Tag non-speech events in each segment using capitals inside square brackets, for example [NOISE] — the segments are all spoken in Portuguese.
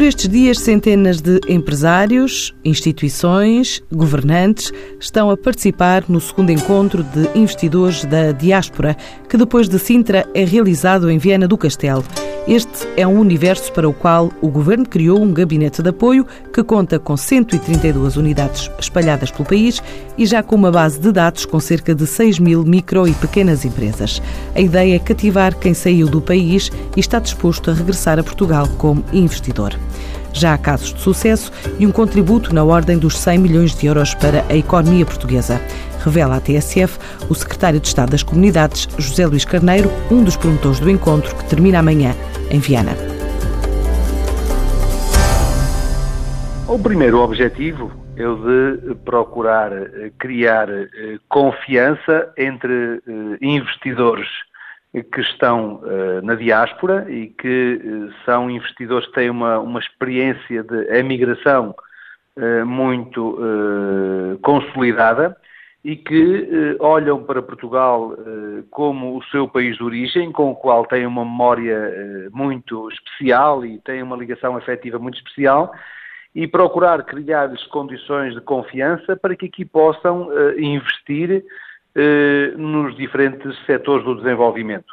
Por estes dias, centenas de empresários, instituições, governantes estão a participar no segundo encontro de investidores da diáspora, que depois de Sintra é realizado em Viena do Castelo. Este é um universo para o qual o governo criou um gabinete de apoio que conta com 132 unidades espalhadas pelo país e já com uma base de dados com cerca de 6 mil micro e pequenas empresas. A ideia é cativar quem saiu do país e está disposto a regressar a Portugal como investidor. Já há casos de sucesso e um contributo na ordem dos 100 milhões de euros para a economia portuguesa. Revela à TSF o secretário de Estado das Comunidades, José Luís Carneiro, um dos promotores do encontro que termina amanhã em Viana. O primeiro objetivo é o de procurar eh, criar eh, confiança entre eh, investidores que estão na diáspora e que são investidores que têm uma, uma experiência de emigração muito consolidada e que olham para Portugal como o seu país de origem, com o qual têm uma memória muito especial e têm uma ligação afetiva muito especial, e procurar criar-lhes condições de confiança para que aqui possam investir eh, nos diferentes setores do desenvolvimento.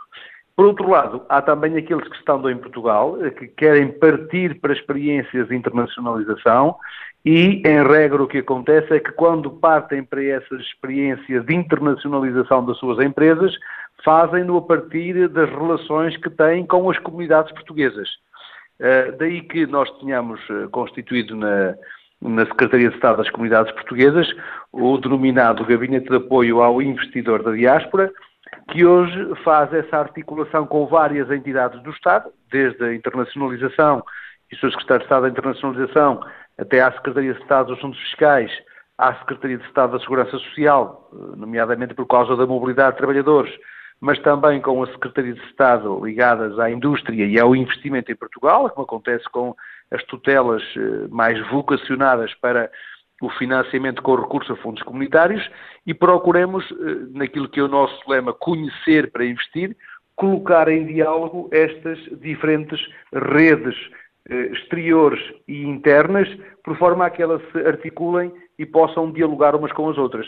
Por outro lado, há também aqueles que estão em Portugal, eh, que querem partir para experiências de internacionalização e, em regra, o que acontece é que quando partem para essas experiências de internacionalização das suas empresas, fazem-no a partir das relações que têm com as comunidades portuguesas. Uh, daí que nós tenhamos uh, constituído na, na Secretaria de Estado das Comunidades Portuguesas o denominado Gabinete de Apoio ao Investidor da Diáspora, que hoje faz essa articulação com várias entidades do Estado, desde a internacionalização e o Sr. Secretário de Estado da Internacionalização até à Secretaria de Estado dos Assuntos Fiscais, à Secretaria de Estado da Segurança Social, nomeadamente por causa da mobilidade de trabalhadores, mas também com a Secretaria de Estado ligadas à indústria e ao investimento em Portugal, como acontece com as tutelas eh, mais vocacionadas para o financiamento com recurso a fundos comunitários e procuremos, eh, naquilo que é o nosso lema, conhecer para investir, colocar em diálogo estas diferentes redes eh, exteriores e internas, por forma a que elas se articulem e possam dialogar umas com as outras.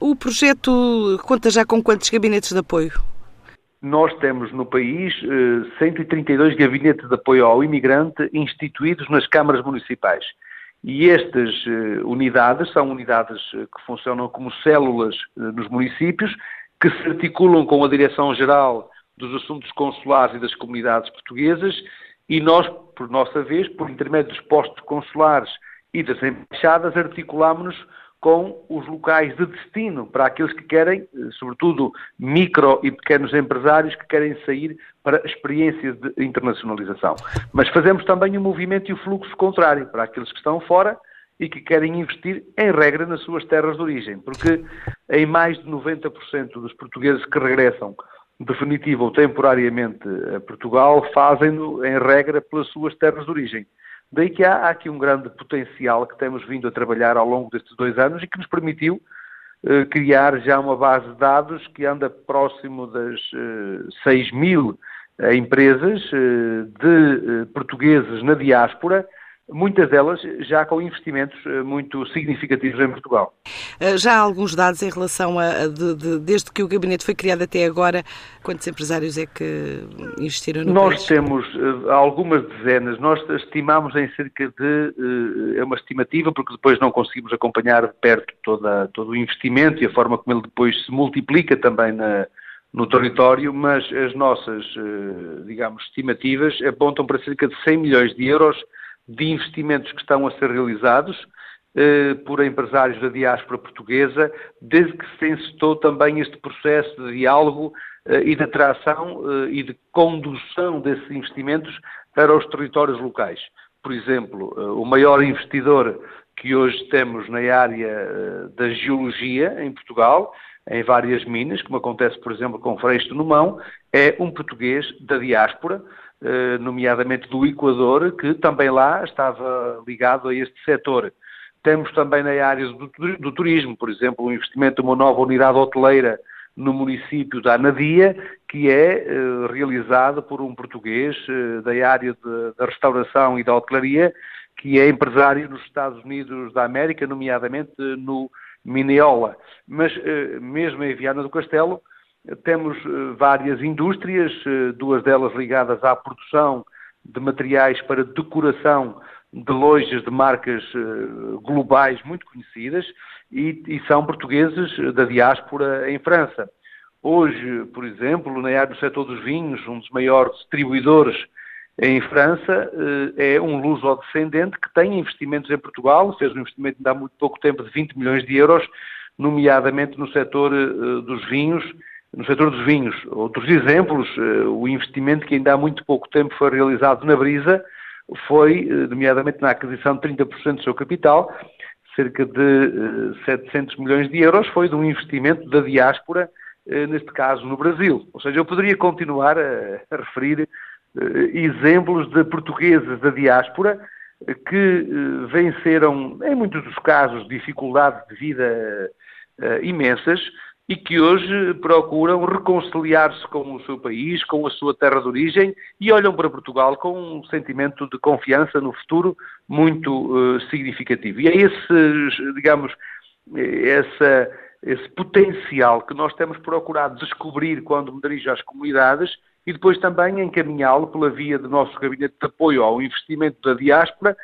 O projeto conta já com quantos gabinetes de apoio? Nós temos no país 132 eh, gabinetes de apoio ao imigrante instituídos nas câmaras municipais. E estas eh, unidades são unidades que funcionam como células nos municípios, que se articulam com a Direção-Geral dos Assuntos Consulares e das Comunidades Portuguesas e nós, por nossa vez, por intermédio dos postos consulares e das embaixadas, articulamos-nos com os locais de destino para aqueles que querem, eh, sobretudo micro e pequenos empresários que querem sair para experiências de internacionalização. Mas fazemos também o movimento e o fluxo contrário para aqueles que estão fora e que querem investir, em regra, nas suas terras de origem, porque em mais de 90% dos portugueses que regressam definitiva ou temporariamente a Portugal, fazem-no, em regra, pelas suas terras de origem. Daí que há, há, aqui um grande potencial que temos vindo a trabalhar ao longo destes dois anos e que nos permitiu eh, criar já uma base de dados que anda próximo das eh, 6 mil eh, empresas eh, de eh, portugueses na diáspora muitas delas já com investimentos eh, muito significativos em Portugal. Eh, já há alguns dados em relação a, de, de, desde que o gabinete foi criado até agora, quantos empresários é que investiram no Nós país? temos uh, algumas dezenas, nós estimamos em cerca de, é uma estimativa, porque depois não conseguimos acompanhar de perto toda, todo o investimento e a forma como ele depois se multiplica também na, no território, mas as nossas, digamos, estimativas apontam para cerca de 100 milhões de euros de investimentos que estão a ser realizados eh, por empresários da diáspora portuguesa, desde que se incitou também este processo de diálogo eh, e de atração eh, e de condução desses investimentos para os territórios locais. Por exemplo, eh, o maior investidor que hoje temos na área eh, da geologia em Portugal, em várias minas, como acontece, por exemplo, com Freixo no Mão, é um português da diáspora, eh, nomeadamente do Equador, que também lá estava ligado a este setor. Temos também na área do, turismo, por exemplo, o investimento de uma nova unidade hoteleira no município da Anadia, que é uh, realizado por um português uh, da área da restauração e da hotelaria, que é empresário nos Estados Unidos da América, nomeadamente no Mineola. Mas uh, mesmo em Viana do Castelo temos várias indústrias, duas delas ligadas à produção de materiais para decoração de lojas de marcas globais muito conhecidas e, e são portugueses da diáspora em França. Hoje, por exemplo, na área do setor dos vinhos, um dos maiores distribuidores em França eh, é um luso-descendente que tem investimentos em Portugal, fez um investimento há muito pouco tempo de 20 milhões de euros, nomeadamente no setor eh, dos vinhos, no setor dos vinhos. Outros exemplos, eh, o investimento que ainda há muito pouco tempo foi realizado na Brisa, foi, nomeadamente na aquisição de 30% do seu capital, cerca de 700 eh, milhões de euros, foi de um investimento da diáspora, neste caso no Brasil. Ou seja, eu poderia continuar a, a referir exemplos de portugueses da diáspora que venceram, em muitos dos casos, dificuldades de vida imensas, e que hoje procuram reconciliar-se com o seu país, com a sua terra de origem e olham para Portugal com um sentimento de confiança no futuro muito significativo. E é esse, digamos, essa, esse potencial que nós temos procurado descobrir quando me dirijo às comunidades e depois também encaminhá-lo pela via do nosso gabinete de apoio ao investimento da diáspora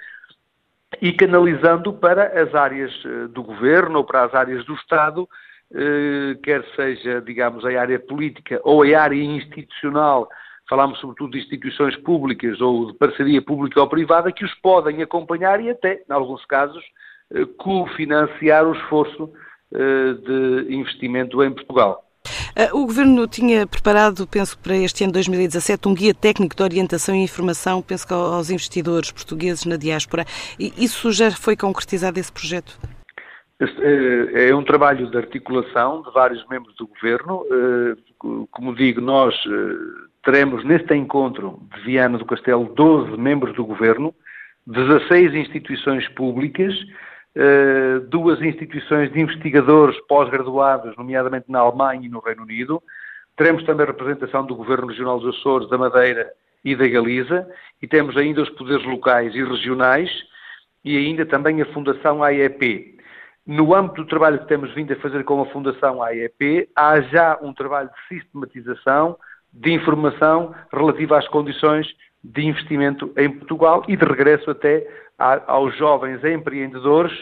e canalizando para as áreas eh, do governo ou para as áreas do Estado eh, quer seja, digamos, a área política ou a área institucional, falamos sobretudo de instituições públicas ou de parceria pública ou privada, que os podem acompanhar e até, em alguns casos, eh, cofinanciar o esforço de investimento em Portugal. O Governo tinha preparado, penso, para este ano 2017, um guia técnico de orientação e informação, penso que aos investidores portugueses na diáspora. Isso já foi concretizado, esse projeto? Eh, é um trabalho de articulação de vários membros do Governo. Eh, como digo, nós eh, teremos neste encontro de Viana do Castelo 12 membros do Governo, 16 instituições públicas, duas instituições de investigadores pós-graduados, nomeadamente na Alemanha e no Reino Unido. Teremos também a representação do Governo Regional dos Açores, da Madeira e da Galiza, e temos ainda os poderes locais e regionais, e ainda também a Fundação AEP, no âmbito do trabalho que temos vindo a fazer com a Fundação AEP, há já um trabalho de sistematização de informação relativa às condições de investimento em Portugal e de regresso até aos jovens empreendedores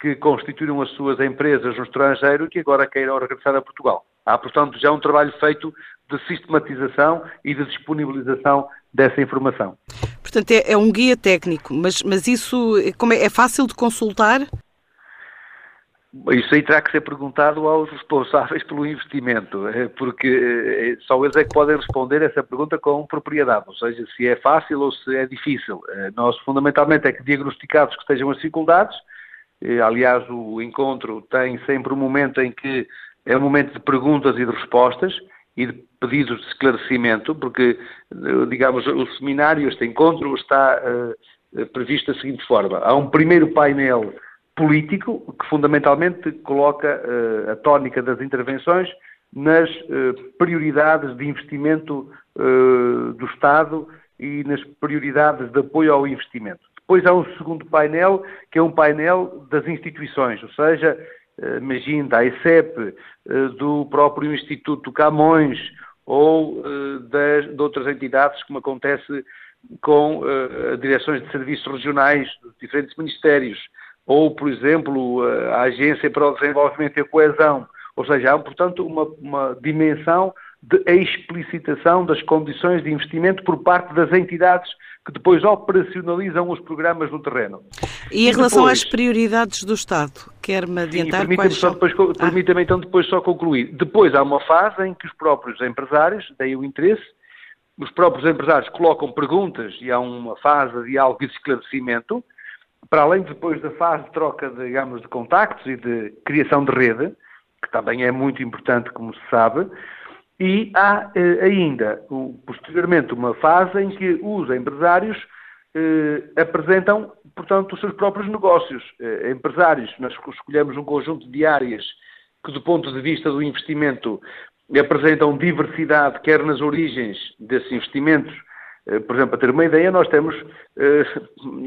que constituíram as suas empresas no estrangeiro e que agora queiram regressar a Portugal. Há, portanto, já um trabalho feito de sistematização e de disponibilização dessa informação. Portanto, é, é um guia técnico, mas, mas isso como é, é fácil de consultar? Isso aí terá que ser perguntado aos responsáveis pelo investimento, eh, porque eh, só eles é que podem responder essa pergunta com propriedade, ou seja, se é fácil ou se é difícil. Eh, nós, fundamentalmente, é que diagnosticados que estejam as dificuldades, aliás, o encontro tem sempre um momento em que é um momento de perguntas e de respostas e de pedidos de esclarecimento, porque, digamos, o seminário, este encontro, está previsto da seguinte forma. Há um primeiro painel político que fundamentalmente coloca uh, a tónica das intervenções nas uh, prioridades de investimento uh, do Estado e nas prioridades de apoio ao investimento. Depois há um segundo painel, que é um painel das instituições, ou seja, imagine da ICEP, do próprio Instituto Camões ou das, de outras entidades, como acontece com direções de serviços regionais dos diferentes ministérios ou, por exemplo, a Agência para o Desenvolvimento e a Coesão. Ou seja, há, portanto, uma, uma dimensão de explicitação das condições de investimento por parte das entidades que depois operacionalizam os programas no terreno. E em relação às prioridades do Estado, quer-me adiantar sim, quais são? Depois, ah. Permita-me então depois só concluir. Depois há uma fase em que os próprios empresários, daí o interesse, os próprios empresários colocam perguntas e há uma fase de e de esclarecimento, para além depois da fase de troca, digamos, de contactos e de criação de rede, que também é muito importante, como se sabe, e há eh, ainda, posteriormente, uma fase em que os empresários eh, apresentam, portanto, os seus próprios negócios. Eh, empresários, nós escolhemos um conjunto de áreas que do ponto de vista do investimento apresentam diversidade, quer nas origens desses investimentos, por exemplo, para ter uma ideia, nós temos eh,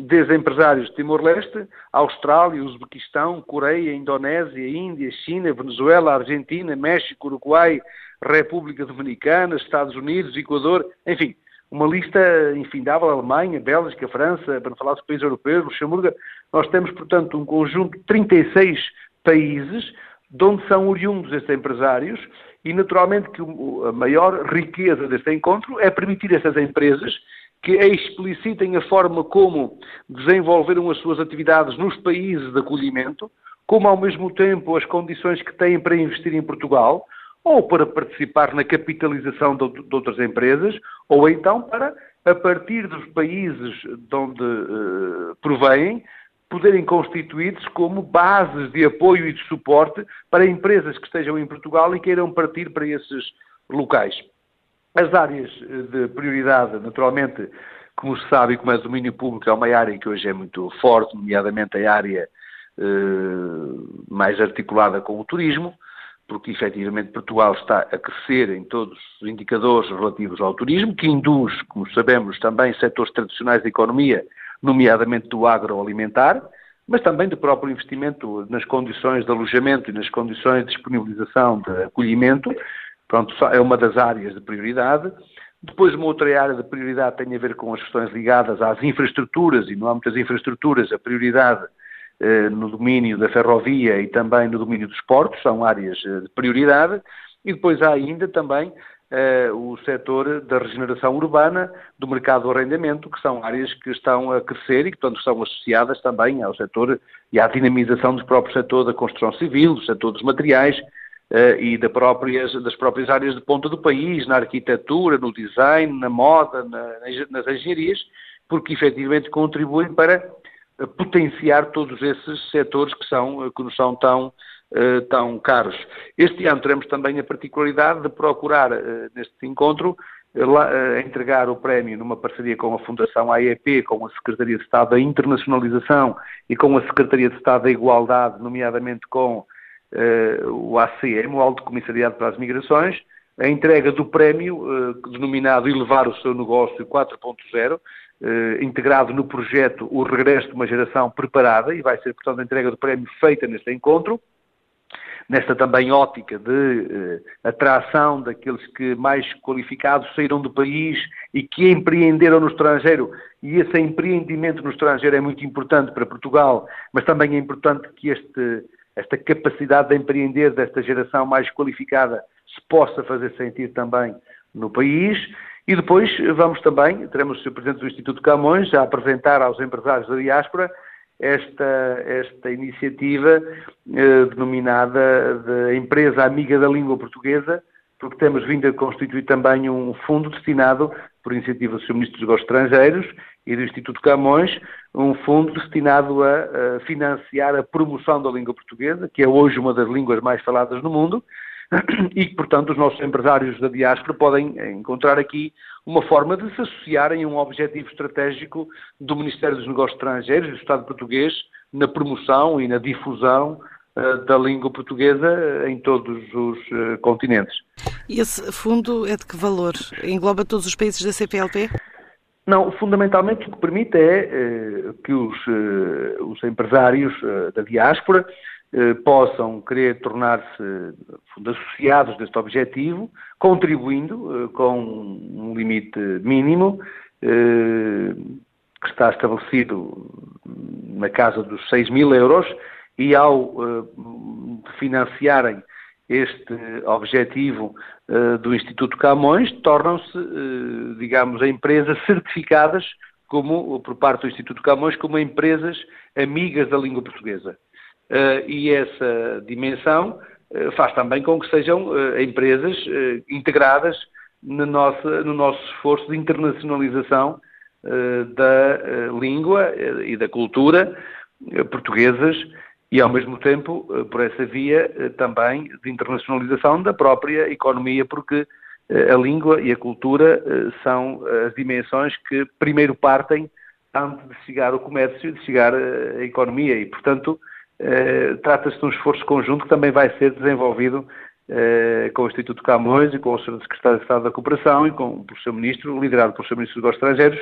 desde empresários de Timor-Leste, Austrália, Uzbequistão, Coreia, Indonésia, Índia, China, Venezuela, Argentina, México, Uruguai, República Dominicana, Estados Unidos, Equador, enfim, uma lista infindável, Alemanha, Bélgica, França, para não falar dos países europeus, Luxemburgo. Nós temos, portanto, um conjunto de 36 países de onde são oriundos estes empresários e, naturalmente, que a maior riqueza deste encontro é permitir a essas empresas que explicitem a forma como desenvolveram as suas atividades nos países de acolhimento, como ao mesmo tempo as condições que têm para investir em Portugal, ou para participar na capitalização de, outras empresas, ou então para, a partir dos países de onde uh, provêm, poderem constituir-se como bases de apoio e de suporte para empresas que estejam em Portugal e queiram partir para esses locais. As áreas de prioridade, naturalmente, como se sabe e como é domínio público, é uma área que hoje é muito forte, nomeadamente a área eh, mais articulada com o turismo, porque efetivamente Portugal está a crescer em todos os indicadores relativos ao turismo, que induz, como sabemos, também setores tradicionais da economia, nomeadamente do agroalimentar, mas também do próprio investimento nas condições de alojamento e nas condições de disponibilização de acolhimento. Pronto, é uma das áreas de prioridade. Depois, uma outra área de prioridade tem a ver com as questões ligadas às infraestruturas, e no âmbito das infraestruturas, a prioridade eh, no domínio da ferrovia e também no domínio dos portos, são áreas eh, de prioridade. E depois há ainda também o setor da regeneração urbana, do mercado do arrendamento, que são áreas que estão a crescer e que, portanto, estão associadas também ao setor e à dinamização do próprio setor da construção civil, do setor dos materiais uh, e da próprias, das próprias áreas de ponta do país, na arquitetura, no design, na moda, na, nas engenharias, porque efetivamente contribuem para potenciar todos esses setores que, são, que nos são tão uh, tão caros. Este ano teremos também a particularidade de procurar, uh, neste encontro, uh, entregar o prémio numa parceria com a Fundação AEP, com a Secretaria de Estado da Internacionalização e com a Secretaria de Estado da Igualdade, nomeadamente com o ACM, o Alto Comissariado para as Migrações, a entrega do prémio, denominado Elevar o Seu Negócio 4.0, integrado no projeto O Regresso de uma Geração Preparada, e vai ser, portanto, a entrega do prémio feita neste encontro nesta também ótica de eh, atração daqueles que mais qualificados saíram do país e que empreenderam no estrangeiro, e esse empreendimento no estrangeiro é muito importante para Portugal, mas também é importante que este, esta capacidade de empreender desta geração mais qualificada se possa fazer sentir também no país. E depois vamos também, teremos o. Presidente do Instituto Camões a apresentar aos empresários da diáspora esta, esta iniciativa eh, denominada de Empresa Amiga da Língua Portuguesa, porque temos vindo a constituir também um fundo destinado, por iniciativa do Sr. Ministro dos Negócios Estrangeiros e do Instituto Camões, um fundo destinado a, a financiar a promoção da língua portuguesa, que é hoje uma das línguas mais faladas no mundo, [CLEARS THROAT] e que, portanto, os nossos empresários da diáspora podem encontrar aqui uma forma de se associarem a um objetivo estratégico do Ministério dos Negócios Estrangeiros e do Estado português na promoção e na difusão uh, da língua portuguesa em todos os uh, continentes. E esse fundo é de que valor? Engloba todos os países da CPLP? Não, fundamentalmente o que permite é uh, que os, os empresários da diáspora eh, possam querer tornar-se associados deste objetivo, contribuindo eh, com um limite mínimo eh, que está estabelecido na casa dos 6 mil euros e ao financiarem este objetivo do Instituto Camões, tornam-se, digamos, empresas certificadas como, por parte do Instituto Camões como empresas amigas da língua portuguesa. Eh, e essa dimensão eh, faz também com que sejam eh, empresas integradas no nosso, no nosso esforço de internacionalização da língua e da cultura portuguesas e, ao mesmo tempo, por essa via também de internacionalização da própria economia, porque a língua e a cultura são as dimensões que primeiro partem antes de chegar o comércio e de chegar a economia. E, portanto, trata-se de um esforço conjunto que também vai ser desenvolvido com o Instituto Camões e com o Sr. Secretário de Estado da Cooperação e com o Sr. Ministro, liderado pelo Sr. Ministro dos Estrangeiros,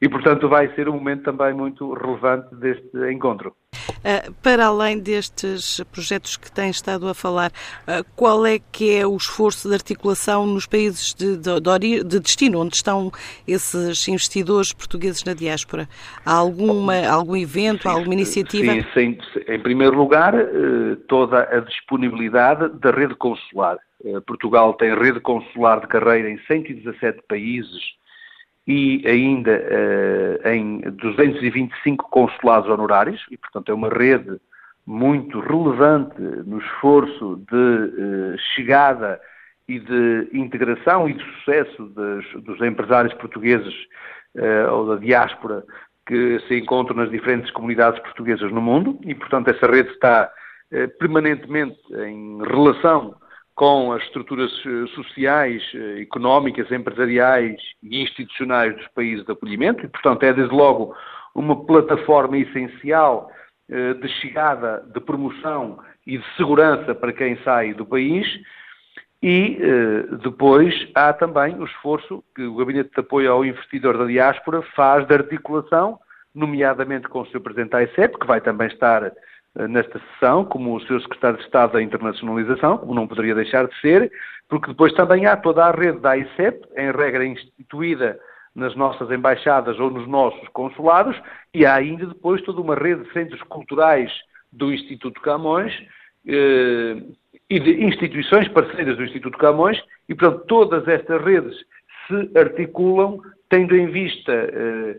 e, portanto, vai ser um momento também muito relevante deste encontro. Uh, para além destes projetos que tem estado a falar, uh, qual é que é o esforço de articulação nos países de, de, de, destino, onde estão esses investidores portugueses na diáspora? Há alguma, algum evento, sim, alguma iniciativa? Sim, sim, em primeiro lugar, uh, toda a disponibilidade da rede consular. Portugal tem rede consular de carreira em 117 países, e ainda uh, em 225 consulados honorários, e portanto é uma rede muito relevante no esforço de uh, chegada e de integração e de sucesso dos, empresários portugueses uh, ou da diáspora que se encontram nas diferentes comunidades portuguesas no mundo, e portanto essa rede está permanentemente em relação com as estruturas eh, sociais, eh, económicas, empresariais e institucionais dos países de acolhimento, e, portanto, é desde logo uma plataforma essencial eh, de chegada, de promoção e de segurança para quem sai do país. E depois há também o esforço que o Gabinete de Apoio ao Investidor da Diáspora faz de articulação, nomeadamente com o seu Presidente da que vai também estar nesta sessão, como o seu secretário de Estado da Internacionalização, como não poderia deixar de ser, porque depois também há toda a rede da ICEP, em regra instituída nas nossas embaixadas ou nos nossos consulados, e há ainda depois toda uma rede de centros culturais do Instituto Camões eh, e de instituições parceiras do Instituto Camões, e portanto todas estas redes se articulam tendo em vista eh,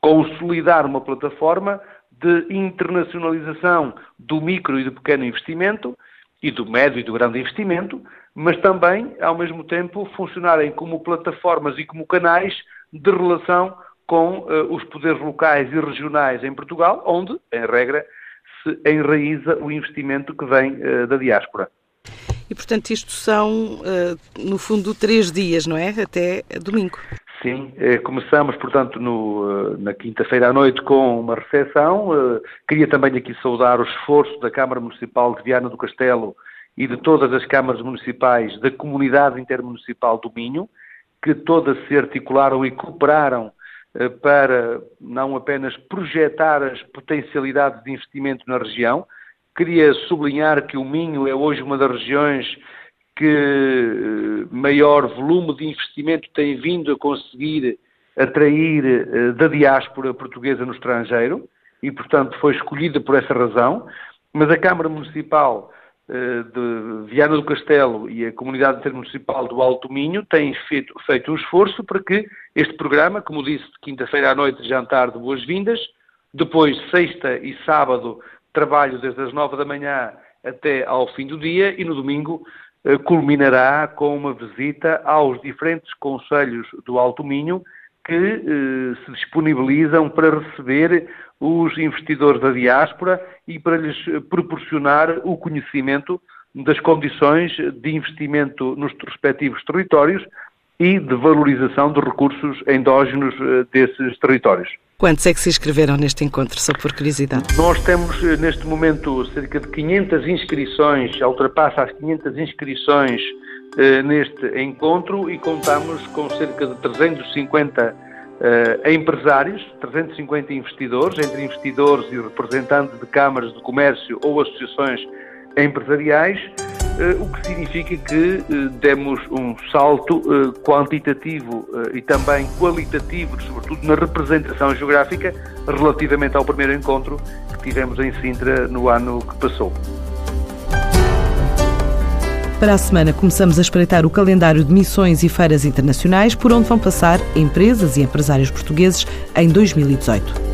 consolidar uma plataforma de internacionalização do micro e do pequeno investimento e do médio e do grande investimento, mas também, ao mesmo tempo, funcionarem como plataformas e como canais de relação com uh, os poderes locais e regionais em Portugal, onde, em regra, se enraiza o investimento que vem uh, da diáspora. E, portanto, isto são, uh, no fundo, três dias, não é? Até domingo. Sim, eh, começamos, portanto, no, eh, na quinta-feira à noite com uma recepção. Eh, queria também aqui saudar o esforço da Câmara Municipal de Viana do Castelo e de todas as câmaras municipais da Comunidade Intermunicipal do Minho, que todas se articularam e cooperaram para não apenas projetar as potencialidades de investimento na região. Queria sublinhar que o Minho é hoje uma das regiões que eh, maior volume de investimento tem vindo a conseguir atrair eh, da diáspora portuguesa no estrangeiro e, portanto, foi escolhida por essa razão. Mas a Câmara Municipal eh, de Viana do Castelo e a Comunidade Intermunicipal do Alto Minho têm feito, feito um esforço para que este programa, como disse, quinta-feira à noite, jantar de boas-vindas, depois sexta e sábado, trabalho desde as nove da manhã até ao fim do dia e no domingo culminará com uma visita aos diferentes conselhos do Alto Minho que eh, se disponibilizam para receber os investidores da diáspora e para lhes proporcionar o conhecimento das condições de investimento nos respectivos territórios e de valorização dos recursos endógenos eh, desses territórios. Quantos é que se inscreveram neste encontro, só por curiosidade? Nós temos eh, neste momento cerca de 500 inscrições, ultrapassa as 500 inscrições eh, neste encontro e contamos com cerca de 350 eh, empresários, 350 investidores, entre investidores e representantes de câmaras de comércio ou associações empresariais o que significa que eh, demos um salto eh, quantitativo e também qualitativo, sobretudo na representação geográfica, relativamente ao primeiro encontro que tivemos em Sintra no ano que passou. Para a semana, começamos a espreitar o calendário de missões e feiras internacionais por onde vão passar empresas e empresários portugueses em 2018.